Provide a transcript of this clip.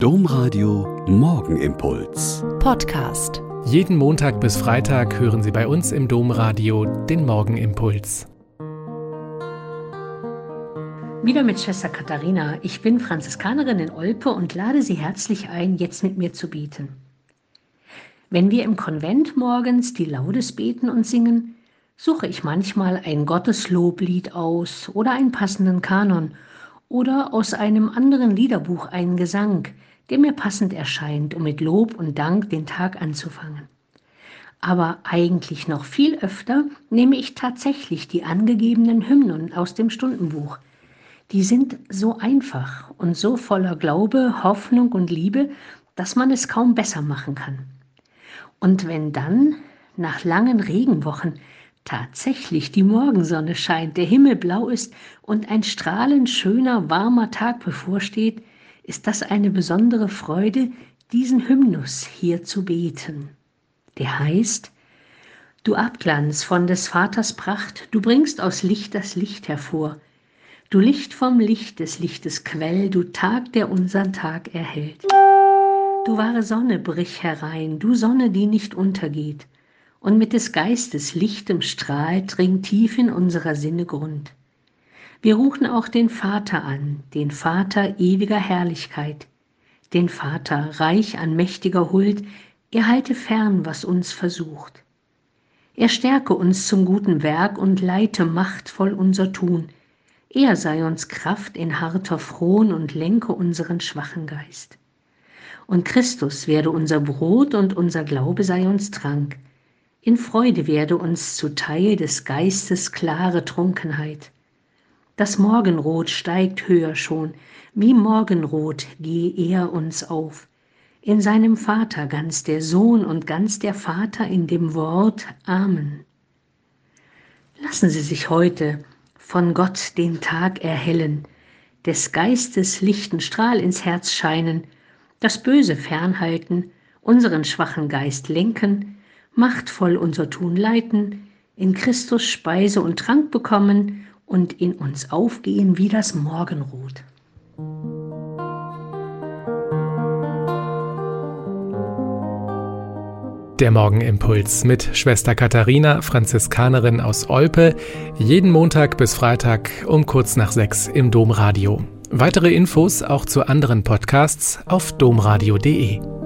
Domradio Morgenimpuls. Podcast. Jeden Montag bis Freitag hören Sie bei uns im Domradio den Morgenimpuls. Wieder mit Schwester Katharina. Ich bin Franziskanerin in Olpe und lade Sie herzlich ein, jetzt mit mir zu beten. Wenn wir im Konvent morgens die Laudes beten und singen, suche ich manchmal ein Gottesloblied aus oder einen passenden Kanon oder aus einem anderen Liederbuch einen Gesang, der mir passend erscheint, um mit Lob und Dank den Tag anzufangen. Aber eigentlich noch viel öfter nehme ich tatsächlich die angegebenen Hymnen aus dem Stundenbuch. Die sind so einfach und so voller Glaube, Hoffnung und Liebe, dass man es kaum besser machen kann. Und wenn dann, nach langen Regenwochen, tatsächlich die Morgensonne scheint, der Himmel blau ist und ein strahlend schöner, warmer Tag bevorsteht, ist das eine besondere Freude, diesen Hymnus hier zu beten. Der heißt, Du Abglanz von des Vaters Pracht, du bringst aus Licht das Licht hervor. Du Licht vom Licht des Lichtes Quell, du Tag, der unseren Tag erhält. Du wahre Sonne, brich herein, du Sonne, die nicht untergeht, und mit des Geistes lichtem Strahl dringt tief in unserer Sinne Grund. Wir rufen auch den Vater an, den Vater ewiger Herrlichkeit, den Vater reich an mächtiger Huld, er halte fern, was uns versucht. Er stärke uns zum guten Werk und leite machtvoll unser Tun. Er sei uns Kraft in harter Frohn und lenke unseren schwachen Geist. Und Christus werde unser Brot und unser Glaube sei uns Trank. In Freude werde uns zuteil des Geistes klare Trunkenheit. Das Morgenrot steigt höher schon, wie Morgenrot gehe er uns auf. In seinem Vater ganz der Sohn und ganz der Vater in dem Wort Amen. Lassen Sie sich heute von Gott den Tag erhellen, des Geistes lichten Strahl ins Herz scheinen, das Böse fernhalten, unseren schwachen Geist lenken, machtvoll unser Tun leiten, in Christus Speise und Trank bekommen und in uns aufgehen wie das Morgenrot. Der Morgenimpuls mit Schwester Katharina, Franziskanerin aus Olpe, jeden Montag bis Freitag um kurz nach sechs im Domradio. Weitere Infos auch zu anderen Podcasts auf domradio.de.